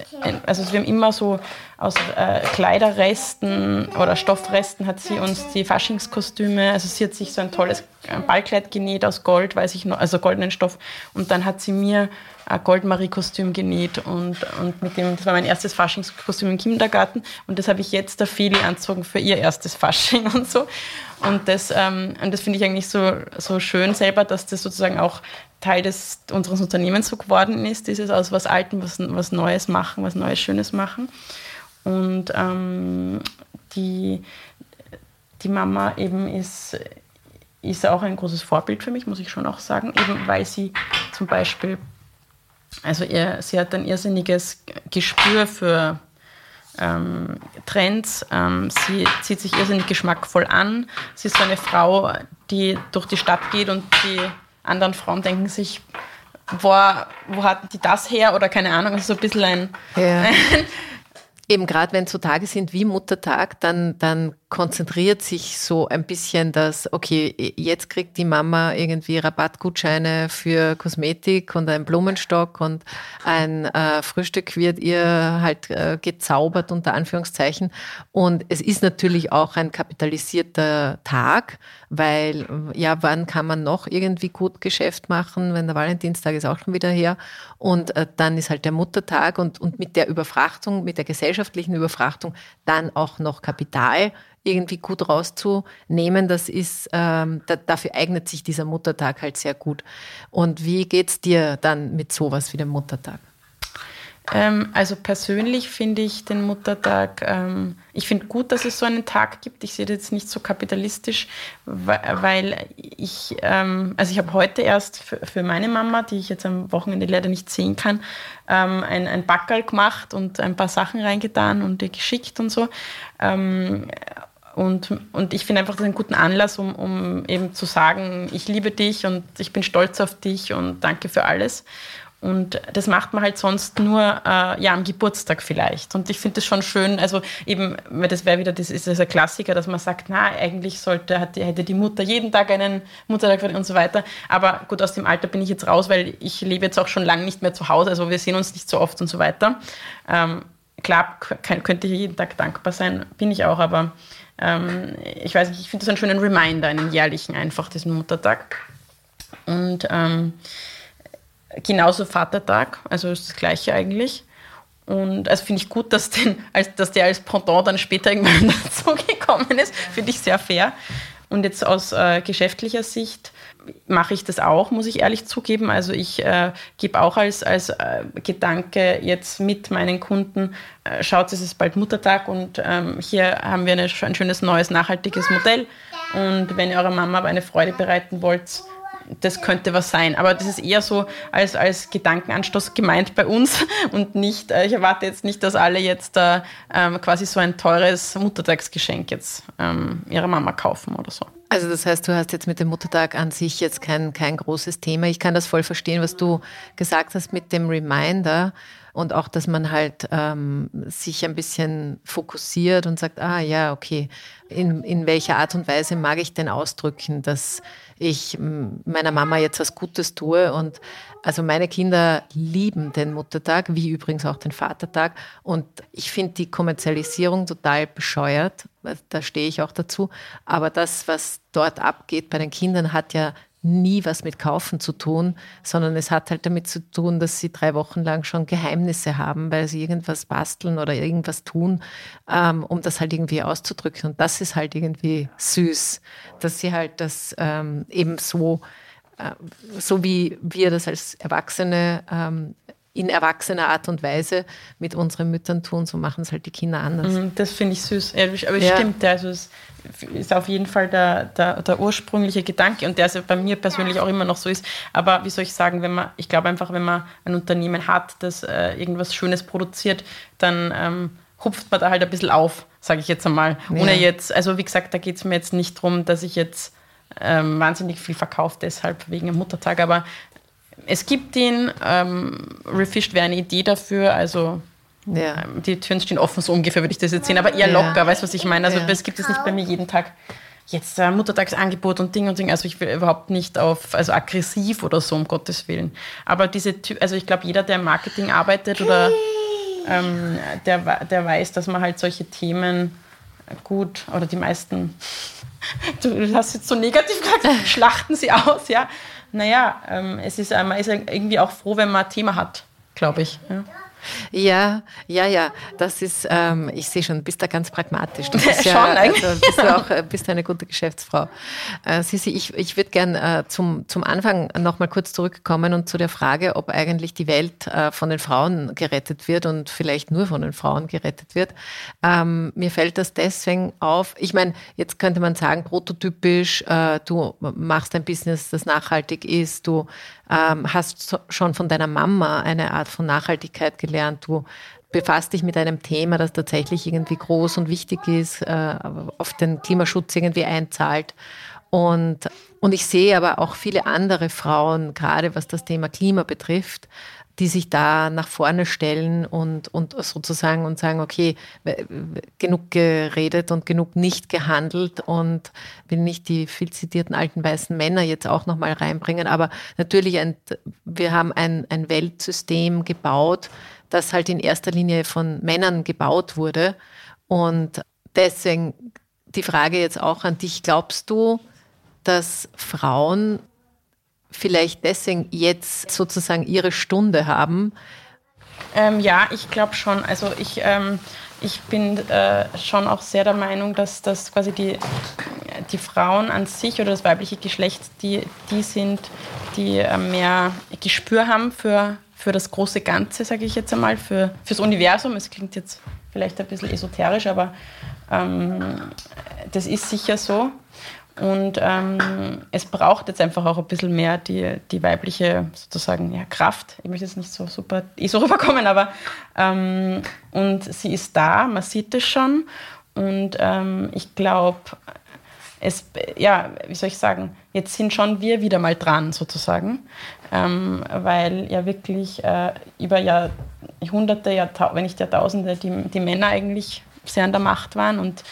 also wir haben immer so aus äh, Kleiderresten oder Stoffresten hat sie uns die Faschingskostüme, also sie hat sich so ein tolles äh, Ballkleid genäht aus Gold, weiß ich noch, also goldenen Stoff. Und dann hat sie mir ein Goldmarie-Kostüm genäht und, und mit dem, das war mein erstes Faschingskostüm im Kindergarten und das habe ich jetzt der Feli anzogen für ihr erstes Fasching und so. Und das, ähm, das finde ich eigentlich so, so schön selber, dass das sozusagen auch Teil des, unseres Unternehmens so geworden ist, dieses aus was Altem was, was Neues machen, was Neues Schönes machen. Und ähm, die, die Mama eben ist, ist auch ein großes Vorbild für mich, muss ich schon auch sagen, eben weil sie zum Beispiel, also ihr, sie hat ein irrsinniges Gespür für ähm, Trends. Ähm, sie zieht sich irrsinnig geschmackvoll an. Sie ist so eine Frau, die durch die Stadt geht und die anderen Frauen denken sich, boah, wo hatten die das her? Oder keine Ahnung, also so ein bisschen ein, ja. Eben gerade wenn so Tage sind wie Muttertag, dann, dann konzentriert sich so ein bisschen das, okay, jetzt kriegt die Mama irgendwie Rabattgutscheine für Kosmetik und einen Blumenstock und ein äh, Frühstück wird ihr halt äh, gezaubert unter Anführungszeichen. Und es ist natürlich auch ein kapitalisierter Tag, weil ja, wann kann man noch irgendwie gut Geschäft machen, wenn der Valentinstag ist auch schon wieder her. Und äh, dann ist halt der Muttertag und, und mit der Überfrachtung, mit der gesellschaftlichen Überfrachtung dann auch noch Kapital irgendwie gut rauszunehmen, das ist, ähm, da, dafür eignet sich dieser Muttertag halt sehr gut. Und wie geht es dir dann mit sowas wie dem Muttertag? Ähm, also persönlich finde ich den Muttertag, ähm, ich finde gut, dass es so einen Tag gibt. Ich sehe das jetzt nicht so kapitalistisch, weil ich, ähm, also ich habe heute erst für, für, meine Mama, die ich jetzt am Wochenende leider nicht sehen kann, ähm, ein, ein Backerl gemacht und ein paar Sachen reingetan und ihr geschickt und so. Und, und ich finde einfach, das einen guten Anlass, um, um eben zu sagen, ich liebe dich und ich bin stolz auf dich und danke für alles. Und das macht man halt sonst nur äh, ja, am Geburtstag vielleicht. Und ich finde das schon schön, also eben, weil das wäre wieder, das ist ein Klassiker, dass man sagt, na, eigentlich sollte, hätte die Mutter jeden Tag einen Muttertag und so weiter. Aber gut, aus dem Alter bin ich jetzt raus, weil ich lebe jetzt auch schon lange nicht mehr zu Hause, also wir sehen uns nicht so oft und so weiter. Ähm, klar könnte ich jeden Tag dankbar sein, bin ich auch, aber ähm, ich weiß nicht, ich finde das einen schönen Reminder, einen jährlichen einfach, diesen Muttertag. Und ähm, genauso Vatertag, also ist das gleiche eigentlich. Und also finde ich gut, dass, den, als, dass der als Pendant dann später irgendwann dazugekommen ist. Finde ich sehr fair. Und jetzt aus äh, geschäftlicher Sicht mache ich das auch, muss ich ehrlich zugeben. Also ich äh, gebe auch als, als äh, Gedanke jetzt mit meinen Kunden, äh, schaut, es ist bald Muttertag und ähm, hier haben wir eine, ein schönes neues nachhaltiges Modell. Und wenn ihr eurer Mama aber eine Freude bereiten wollt, das könnte was sein. Aber das ist eher so als, als Gedankenanstoß gemeint bei uns und nicht, äh, ich erwarte jetzt nicht, dass alle jetzt äh, ähm, quasi so ein teures Muttertagsgeschenk jetzt ähm, ihrer Mama kaufen oder so. Also das heißt, du hast jetzt mit dem Muttertag an sich jetzt kein, kein großes Thema. Ich kann das voll verstehen, was du gesagt hast mit dem Reminder und auch, dass man halt ähm, sich ein bisschen fokussiert und sagt, ah ja, okay, in, in welcher Art und Weise mag ich denn ausdrücken, dass ich meiner Mama jetzt was Gutes tue. Und also meine Kinder lieben den Muttertag, wie übrigens auch den Vatertag. Und ich finde die Kommerzialisierung total bescheuert. Da stehe ich auch dazu. Aber das, was dort abgeht bei den Kindern, hat ja nie was mit Kaufen zu tun, sondern es hat halt damit zu tun, dass sie drei Wochen lang schon Geheimnisse haben, weil sie irgendwas basteln oder irgendwas tun, ähm, um das halt irgendwie auszudrücken. Und das ist halt irgendwie süß, dass sie halt das ähm, eben so, äh, so wie wir das als Erwachsene ähm, in erwachsener Art und Weise mit unseren Müttern tun, so machen es halt die Kinder anders. Mhm, das finde ich süß. aber es ja. stimmt, also es ist auf jeden Fall der, der, der, ursprüngliche Gedanke und der ist bei mir persönlich auch immer noch so ist. Aber wie soll ich sagen, wenn man, ich glaube einfach, wenn man ein Unternehmen hat, das äh, irgendwas Schönes produziert, dann ähm, hupft man da halt ein bisschen auf, sage ich jetzt einmal. Ja. Ohne jetzt, also wie gesagt, da geht es mir jetzt nicht darum, dass ich jetzt ähm, wahnsinnig viel verkaufe, deshalb wegen dem Muttertag, aber es gibt ihn. Ähm, Refished wäre eine Idee dafür. Also ja. ähm, die Türen stehen offen, so ungefähr würde ich das jetzt sehen. Aber eher locker, ja. weißt du, was ich meine? Also es gibt es nicht bei mir jeden Tag jetzt äh, Muttertagsangebot und Ding und Ding. Also ich will überhaupt nicht auf, also aggressiv oder so, um Gottes Willen. Aber diese, also ich glaube, jeder, der im Marketing arbeitet oder ähm, der, der weiß, dass man halt solche Themen gut, oder die meisten, du hast jetzt so negativ gesagt, schlachten sie aus, ja. Naja, ähm, es ist, man ist irgendwie auch froh, wenn man ein Thema hat, glaube ich. Ja. Ja, ja, ja. Das ist, ähm, ich sehe schon, bist da ganz pragmatisch. Du bist ja, also, bist du auch äh, bist eine gute Geschäftsfrau. Äh, Sisi, ich, ich würde gern äh, zum, zum Anfang noch mal kurz zurückkommen und zu der Frage, ob eigentlich die Welt äh, von den Frauen gerettet wird und vielleicht nur von den Frauen gerettet wird. Ähm, mir fällt das deswegen auf. Ich meine, jetzt könnte man sagen, prototypisch, äh, du machst ein Business, das nachhaltig ist, du ähm, hast schon von deiner Mama eine Art von Nachhaltigkeit gelernt. Du befasst dich mit einem Thema, das tatsächlich irgendwie groß und wichtig ist, äh, auf den Klimaschutz irgendwie einzahlt. Und, und ich sehe aber auch viele andere Frauen, gerade was das Thema Klima betrifft, die sich da nach vorne stellen und, und sozusagen und sagen, okay, genug geredet und genug nicht gehandelt und will nicht die viel zitierten alten weißen Männer jetzt auch nochmal reinbringen, aber natürlich, ein, wir haben ein, ein Weltsystem gebaut, das halt in erster Linie von Männern gebaut wurde. Und deswegen die Frage jetzt auch an dich, glaubst du, dass Frauen vielleicht deswegen jetzt sozusagen ihre Stunde haben? Ähm, ja, ich glaube schon. Also ich, ähm, ich bin äh, schon auch sehr der Meinung, dass, dass quasi die, die Frauen an sich oder das weibliche Geschlecht die, die sind, die äh, mehr Gespür haben für, für das große Ganze, sage ich jetzt einmal, für, fürs Universum. Es klingt jetzt vielleicht ein bisschen esoterisch, aber ähm, das ist sicher so. Und ähm, es braucht jetzt einfach auch ein bisschen mehr die, die weibliche sozusagen ja, Kraft. Ich möchte jetzt nicht so super eh so rüberkommen, aber ähm, und sie ist da, man sieht es schon. Und ähm, ich glaube, es, ja, wie soll ich sagen, jetzt sind schon wir wieder mal dran sozusagen, ähm, weil ja wirklich äh, über Jahrhunderte, Jahrta wenn nicht Jahrtausende, die, die Männer eigentlich sehr an der Macht waren und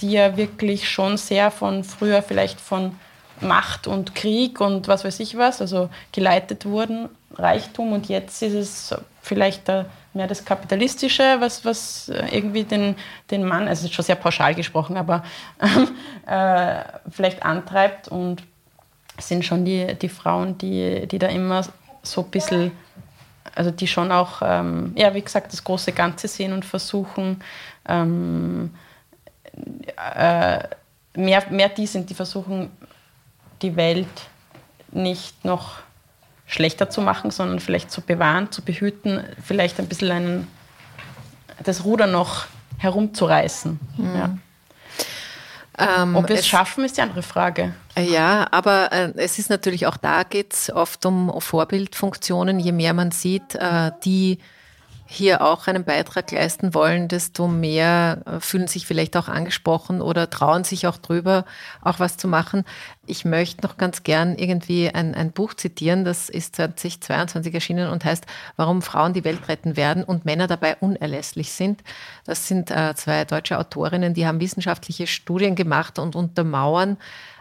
die ja wirklich schon sehr von früher vielleicht von Macht und Krieg und was weiß ich was, also geleitet wurden, Reichtum und jetzt ist es vielleicht mehr das Kapitalistische, was, was irgendwie den, den Mann, also schon sehr pauschal gesprochen, aber äh, vielleicht antreibt und sind schon die, die Frauen, die, die da immer so ein bisschen, also die schon auch, ähm, ja, wie gesagt, das große Ganze sehen und versuchen, ähm, äh, mehr, mehr die sind, die versuchen, die Welt nicht noch schlechter zu machen, sondern vielleicht zu bewahren, zu behüten, vielleicht ein bisschen einen, das Ruder noch herumzureißen. Mhm. Ja. Ähm, Ob wir es schaffen, ist die andere Frage. Ja, aber äh, es ist natürlich auch da geht es oft um Vorbildfunktionen. Je mehr man sieht, äh, die hier auch einen Beitrag leisten wollen, desto mehr äh, fühlen sich vielleicht auch angesprochen oder trauen sich auch drüber, auch was zu machen. Ich möchte noch ganz gern irgendwie ein, ein Buch zitieren, das ist 2022 erschienen und heißt, warum Frauen die Welt retten werden und Männer dabei unerlässlich sind. Das sind äh, zwei deutsche Autorinnen, die haben wissenschaftliche Studien gemacht und untermauern,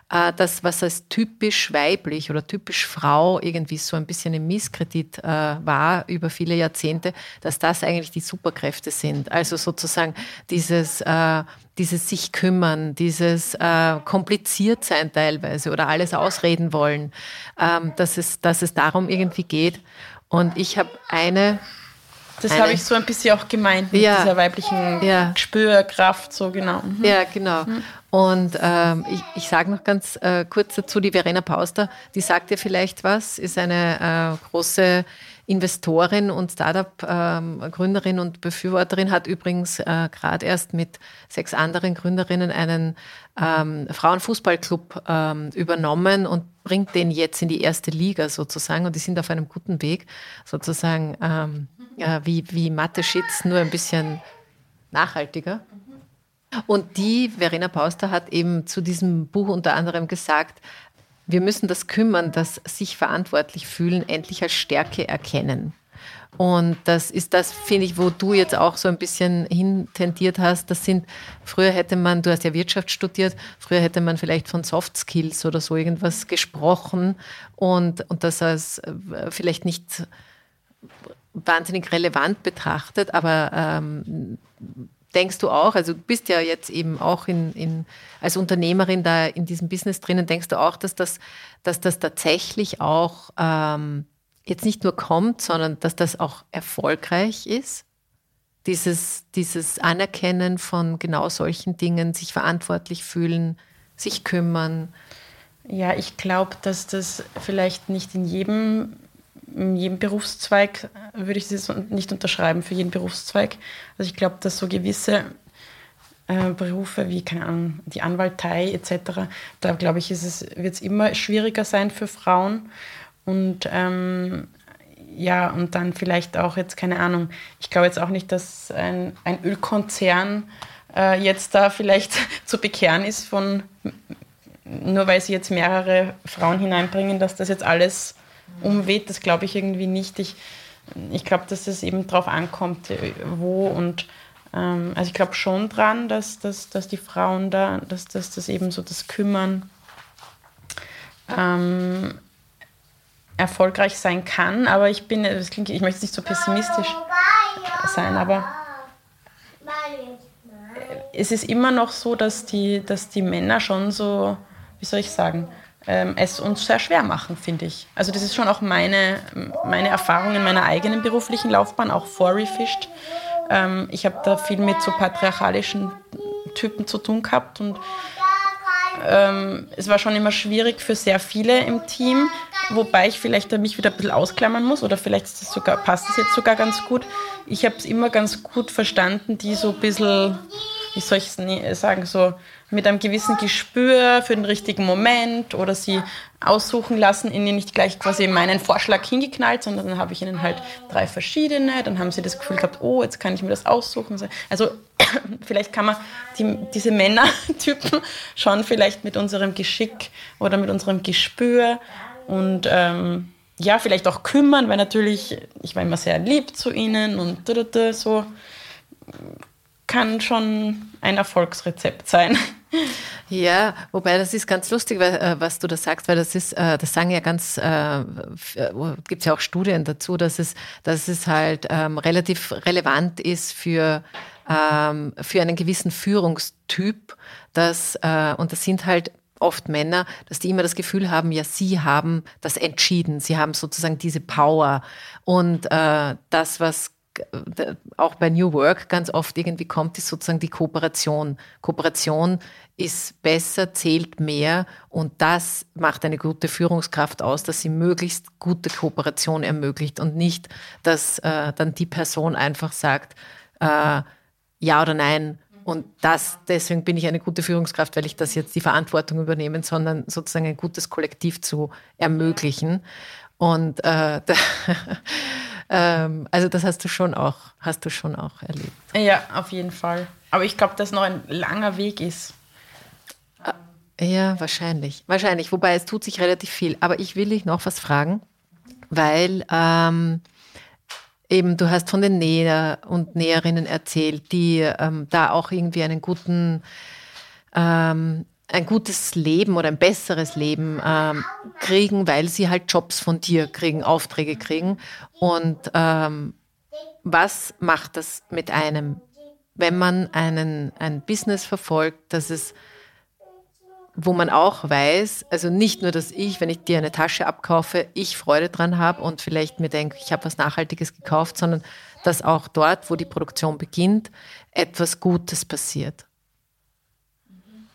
äh, das, was als typisch weiblich oder typisch Frau irgendwie so ein bisschen im Misskredit äh, war über viele Jahrzehnte, dass das eigentlich die Superkräfte sind. Also sozusagen dieses, äh, dieses sich kümmern, dieses äh, kompliziert sein teilweise oder alles ausreden wollen, ähm, dass, es, dass es darum irgendwie geht. Und ich habe eine das habe ich so ein bisschen auch gemeint mit ja, dieser weiblichen ja. Spürkraft, so genau. Mhm. Ja, genau. Mhm. Und ähm, ich, ich sage noch ganz äh, kurz dazu, die Verena Pauster, die sagt dir vielleicht was, ist eine äh, große Investorin und Startup-Gründerin ähm, und Befürworterin, hat übrigens äh, gerade erst mit sechs anderen Gründerinnen einen ähm, Frauenfußballclub ähm, übernommen und bringt den jetzt in die erste Liga sozusagen und die sind auf einem guten Weg, sozusagen ähm, äh, wie, wie Mathe Schitz, nur ein bisschen nachhaltiger. Und die, Verena Pauster, hat eben zu diesem Buch unter anderem gesagt, wir müssen das Kümmern, das sich verantwortlich fühlen, endlich als Stärke erkennen. Und das ist das, finde ich, wo du jetzt auch so ein bisschen hintendiert hast. Das sind, früher hätte man, du hast ja Wirtschaft studiert, früher hätte man vielleicht von Soft Skills oder so irgendwas gesprochen und, und das als äh, vielleicht nicht wahnsinnig relevant betrachtet, aber ähm, denkst du auch, also du bist ja jetzt eben auch in, in, als Unternehmerin da in diesem Business drinnen, denkst du auch, dass das, dass das tatsächlich auch ähm, jetzt nicht nur kommt, sondern dass das auch erfolgreich ist? Dieses, dieses Anerkennen von genau solchen Dingen, sich verantwortlich fühlen, sich kümmern. Ja, ich glaube, dass das vielleicht nicht in jedem, in jedem Berufszweig, würde ich das nicht unterschreiben, für jeden Berufszweig. Also ich glaube, dass so gewisse äh, Berufe wie, keine Ahnung, die Anwaltei etc., da glaube ich, wird es immer schwieriger sein für Frauen. Und ähm, ja, und dann vielleicht auch jetzt, keine Ahnung, ich glaube jetzt auch nicht, dass ein, ein Ölkonzern äh, jetzt da vielleicht zu bekehren ist von nur weil sie jetzt mehrere Frauen hineinbringen, dass das jetzt alles umweht, das glaube ich irgendwie nicht. Ich, ich glaube, dass es eben darauf ankommt, äh, wo und ähm, also ich glaube schon dran, dass, dass, dass die Frauen da, dass, dass das eben so das Kümmern ähm, erfolgreich sein kann, aber ich bin, das klingt, ich möchte nicht so pessimistisch sein, aber es ist immer noch so, dass die, dass die Männer schon so wie soll ich sagen, ähm, es uns sehr schwer machen, finde ich. Also das ist schon auch meine, meine Erfahrung in meiner eigenen beruflichen Laufbahn, auch vor Refished. Ähm, ich habe da viel mit so patriarchalischen Typen zu tun gehabt und ähm, es war schon immer schwierig für sehr viele im Team, wobei ich vielleicht mich wieder ein bisschen ausklammern muss oder vielleicht das sogar, passt es jetzt sogar ganz gut. Ich habe es immer ganz gut verstanden, die so ein bisschen, wie soll ich es sagen, so mit einem gewissen Gespür für den richtigen Moment oder sie aussuchen lassen, ihnen nicht gleich quasi meinen Vorschlag hingeknallt, sondern dann habe ich ihnen halt drei verschiedene, dann haben sie das Gefühl gehabt, oh, jetzt kann ich mir das aussuchen. Also vielleicht kann man die, diese Männertypen schon vielleicht mit unserem Geschick oder mit unserem Gespür und ähm, ja, vielleicht auch kümmern, weil natürlich, ich war immer sehr lieb zu ihnen und so kann schon ein Erfolgsrezept sein. Ja, wobei das ist ganz lustig, äh, was du da sagst, weil das ist, äh, das sagen ja ganz, äh, gibt es ja auch Studien dazu, dass es, dass es halt ähm, relativ relevant ist für, ähm, für einen gewissen Führungstyp, dass, und das sind halt oft Männer, dass die immer das Gefühl haben, ja, sie haben das entschieden, sie haben sozusagen diese Power und das, was auch bei New Work ganz oft irgendwie kommt, ist sozusagen die Kooperation. Kooperation ist besser, zählt mehr und das macht eine gute Führungskraft aus, dass sie möglichst gute Kooperation ermöglicht und nicht, dass äh, dann die Person einfach sagt, äh, ja oder nein. Und das, deswegen bin ich eine gute Führungskraft, weil ich das jetzt die Verantwortung übernehme, sondern sozusagen ein gutes Kollektiv zu ermöglichen. Und äh, Ähm, also das hast du schon auch, hast du schon auch erlebt. Ja, auf jeden Fall. Aber ich glaube, dass noch ein langer Weg ist. Ja, wahrscheinlich. Wahrscheinlich. Wobei es tut sich relativ viel. Aber ich will dich noch was fragen, weil ähm, eben du hast von den Näher und Näherinnen erzählt, die ähm, da auch irgendwie einen guten ähm, ein gutes Leben oder ein besseres Leben ähm, kriegen, weil sie halt Jobs von dir kriegen, Aufträge kriegen. Und ähm, was macht das mit einem, wenn man einen, ein Business verfolgt, dass es wo man auch weiß, also nicht nur, dass ich, wenn ich dir eine Tasche abkaufe, ich Freude dran habe und vielleicht mir denke, ich habe was Nachhaltiges gekauft, sondern dass auch dort, wo die Produktion beginnt, etwas Gutes passiert.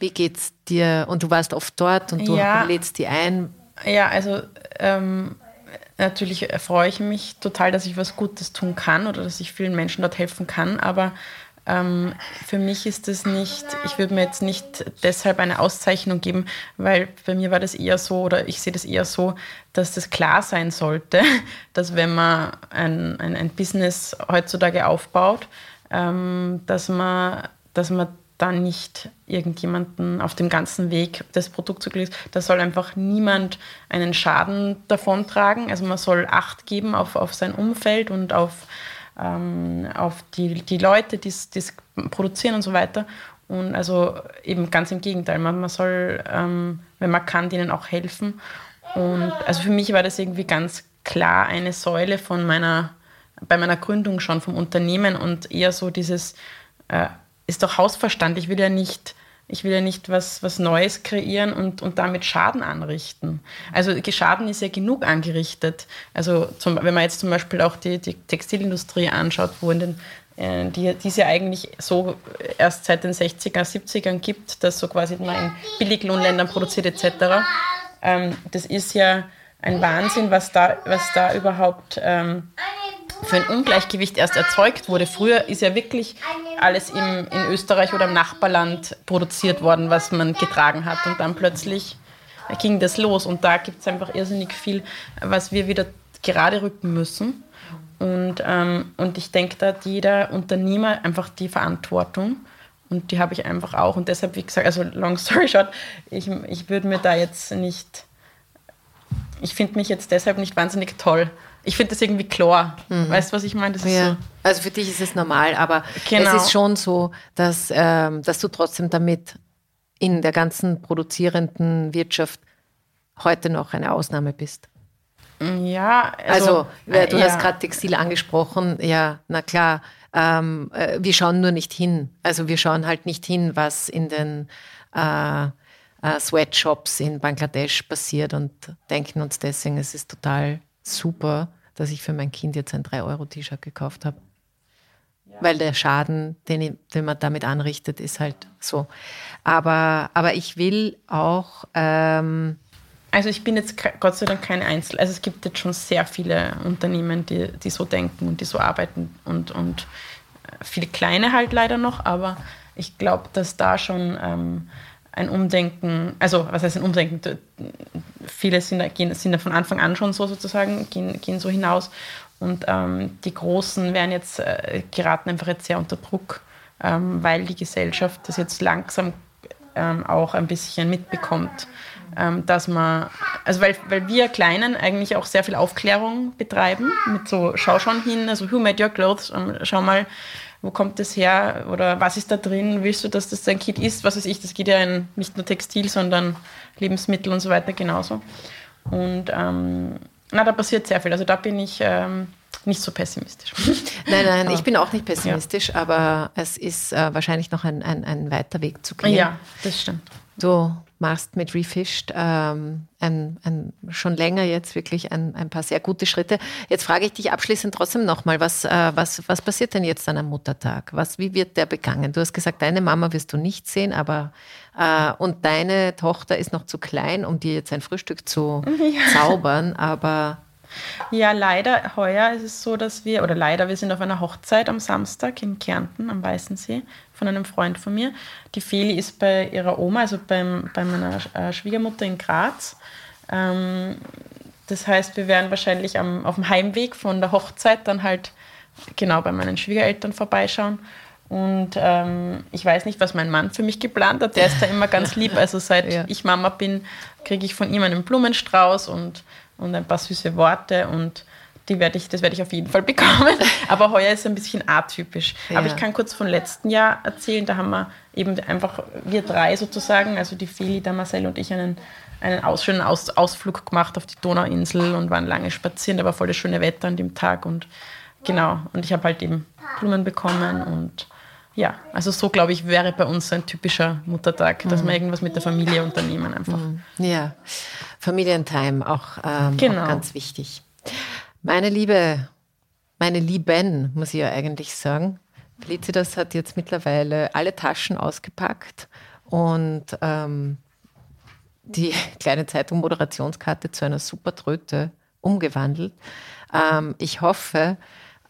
Wie geht's dir? Und du warst oft dort und du ja, lädst die ein. Ja, also ähm, natürlich freue ich mich total, dass ich was Gutes tun kann oder dass ich vielen Menschen dort helfen kann, aber ähm, für mich ist es nicht, ich würde mir jetzt nicht deshalb eine Auszeichnung geben, weil bei mir war das eher so oder ich sehe das eher so, dass das klar sein sollte, dass wenn man ein, ein, ein Business heutzutage aufbaut, ähm, dass man, dass man dann nicht irgendjemanden auf dem ganzen Weg des Produkts zu Da soll einfach niemand einen Schaden davontragen. Also man soll Acht geben auf, auf sein Umfeld und auf, ähm, auf die, die Leute, die es produzieren und so weiter. Und also eben ganz im Gegenteil, man, man soll, ähm, wenn man kann, denen auch helfen. Und also für mich war das irgendwie ganz klar eine Säule von meiner bei meiner Gründung schon vom Unternehmen und eher so dieses, äh, ist doch Hausverstand, ich will ja nicht ich will ja nicht was, was Neues kreieren und, und damit Schaden anrichten. Also Schaden ist ja genug angerichtet. Also zum, wenn man jetzt zum Beispiel auch die, die Textilindustrie anschaut, wo in den äh, die, die es ja eigentlich so erst seit den 60er, 70ern gibt, dass so quasi man in Billiglohnländern produziert etc. Ähm, das ist ja ein Wahnsinn, was da, was da überhaupt ähm, für ein Ungleichgewicht erst erzeugt wurde. Früher ist ja wirklich alles im, in Österreich oder im Nachbarland produziert worden, was man getragen hat. Und dann plötzlich ging das los. Und da gibt es einfach irrsinnig viel, was wir wieder gerade rücken müssen. Und, ähm, und ich denke, da hat jeder Unternehmer einfach die Verantwortung. Und die habe ich einfach auch. Und deshalb, wie gesagt, also long story short, ich, ich würde mir da jetzt nicht, ich finde mich jetzt deshalb nicht wahnsinnig toll ich finde das irgendwie klar. Mhm. Weißt du, was ich meine? Ja. So. Also für dich ist es normal, aber genau. es ist schon so, dass, ähm, dass du trotzdem damit in der ganzen produzierenden Wirtschaft heute noch eine Ausnahme bist. Ja, also, also du ja. hast gerade Textil angesprochen. Ja, na klar. Ähm, äh, wir schauen nur nicht hin. Also wir schauen halt nicht hin, was in den äh, äh, Sweatshops in Bangladesch passiert und denken uns deswegen, es ist total super, dass ich für mein Kind jetzt ein 3-Euro-T-Shirt gekauft habe. Ja. Weil der Schaden, den, den, man damit anrichtet, ist halt so. Aber, aber ich will auch. Ähm also ich bin jetzt Gott sei Dank kein Einzel. Also es gibt jetzt schon sehr viele Unternehmen, die, die so denken und die so arbeiten und, und äh, viele kleine halt leider noch, aber ich glaube, dass da schon ähm, ein Umdenken, also was heißt ein Umdenken? Viele sind, gehen, sind von Anfang an schon so sozusagen, gehen, gehen so hinaus. Und ähm, die Großen werden jetzt, äh, geraten einfach jetzt sehr unter Druck, ähm, weil die Gesellschaft das jetzt langsam ähm, auch ein bisschen mitbekommt. Ähm, dass man, also weil, weil wir Kleinen eigentlich auch sehr viel Aufklärung betreiben, mit so Schau schon hin, also Who Made Your Clothes, ähm, schau mal, wo kommt das her oder was ist da drin, willst du, dass das dein Kind ist, was weiß ich, das geht ja in nicht nur Textil, sondern Lebensmittel und so weiter genauso. Und ähm, na, da passiert sehr viel, also da bin ich ähm, nicht so pessimistisch. Nein, nein, ich bin auch nicht pessimistisch, ja. aber es ist äh, wahrscheinlich noch ein, ein, ein weiter Weg zu gehen. Ja, das stimmt. Du machst mit Refished ähm, ein, ein, schon länger jetzt wirklich ein, ein paar sehr gute Schritte. Jetzt frage ich dich abschließend trotzdem nochmal, was, äh, was, was passiert denn jetzt an einem Muttertag? Was, wie wird der begangen? Du hast gesagt, deine Mama wirst du nicht sehen, aber äh, und deine Tochter ist noch zu klein, um dir jetzt ein Frühstück zu ja. zaubern, aber ja, leider heuer ist es so, dass wir, oder leider, wir sind auf einer Hochzeit am Samstag in Kärnten am Weißensee von einem Freund von mir. Die Feli ist bei ihrer Oma, also beim, bei meiner äh, Schwiegermutter in Graz. Ähm, das heißt, wir werden wahrscheinlich am, auf dem Heimweg von der Hochzeit dann halt genau bei meinen Schwiegereltern vorbeischauen. Und ähm, ich weiß nicht, was mein Mann für mich geplant hat. Der ist da immer ganz lieb. Also seit ja. ich Mama bin, kriege ich von ihm einen Blumenstrauß und und ein paar süße Worte und die werde ich, das werde ich auf jeden Fall bekommen. Aber heuer ist ein bisschen atypisch. Ja. Aber ich kann kurz von letzten Jahr erzählen. Da haben wir eben einfach, wir drei sozusagen, also die Feli, der Marcel und ich, einen, einen aus, schönen aus, Ausflug gemacht auf die Donauinsel und waren lange spazieren. Da war voll das schöne Wetter an dem Tag und genau. Und ich habe halt eben Blumen bekommen und ja, also so glaube ich, wäre bei uns ein typischer Muttertag, dass mhm. wir irgendwas mit der Familie unternehmen einfach. Mhm. Ja, Familientime auch, ähm, genau. auch ganz wichtig. Meine Liebe, meine Lieben, muss ich ja eigentlich sagen. Felicitas hat jetzt mittlerweile alle Taschen ausgepackt und ähm, die kleine Zeitung Moderationskarte zu einer super Tröte umgewandelt. Ähm, ich hoffe,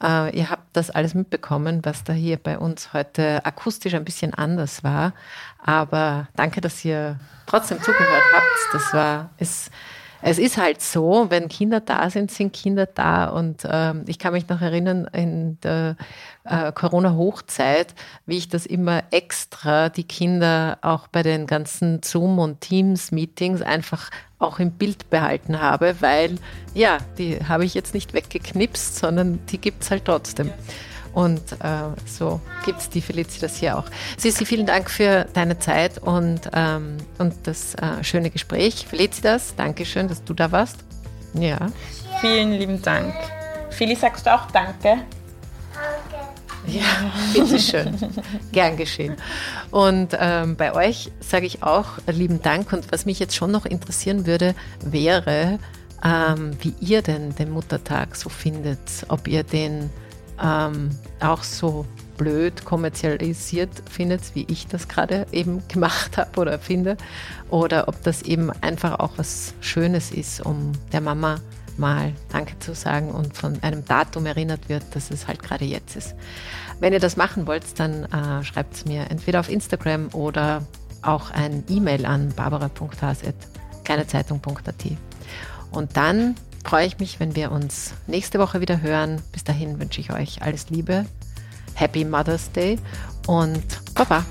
äh, ihr habt das alles mitbekommen, was da hier bei uns heute akustisch ein bisschen anders war. Aber danke, dass ihr trotzdem zugehört habt. Das war, ist, es ist halt so, wenn Kinder da sind, sind Kinder da. Und ähm, ich kann mich noch erinnern, in der äh, Corona-Hochzeit, wie ich das immer extra die Kinder auch bei den ganzen Zoom- und Teams-Meetings einfach auch im Bild behalten habe, weil ja, die habe ich jetzt nicht weggeknipst, sondern die gibt es halt trotzdem. Und äh, so gibt es die Felicitas hier auch. Sissi, vielen Dank für deine Zeit und, ähm, und das äh, schöne Gespräch. Felicitas, danke schön, dass du da warst. Ja. Vielen lieben Dank Fili, sagst du auch Danke? Ja, bitteschön. Gern geschehen. Und ähm, bei euch sage ich auch lieben Dank. Und was mich jetzt schon noch interessieren würde, wäre, ähm, wie ihr denn den Muttertag so findet. Ob ihr den ähm, auch so blöd kommerzialisiert findet, wie ich das gerade eben gemacht habe oder finde. Oder ob das eben einfach auch was Schönes ist, um der Mama mal Danke zu sagen und von einem Datum erinnert wird, dass es halt gerade jetzt ist. Wenn ihr das machen wollt, dann äh, schreibt es mir entweder auf Instagram oder auch ein E-Mail an barbara.has.kleinezeitung.at. Und dann freue ich mich, wenn wir uns nächste Woche wieder hören. Bis dahin wünsche ich euch alles Liebe, Happy Mother's Day und Baba!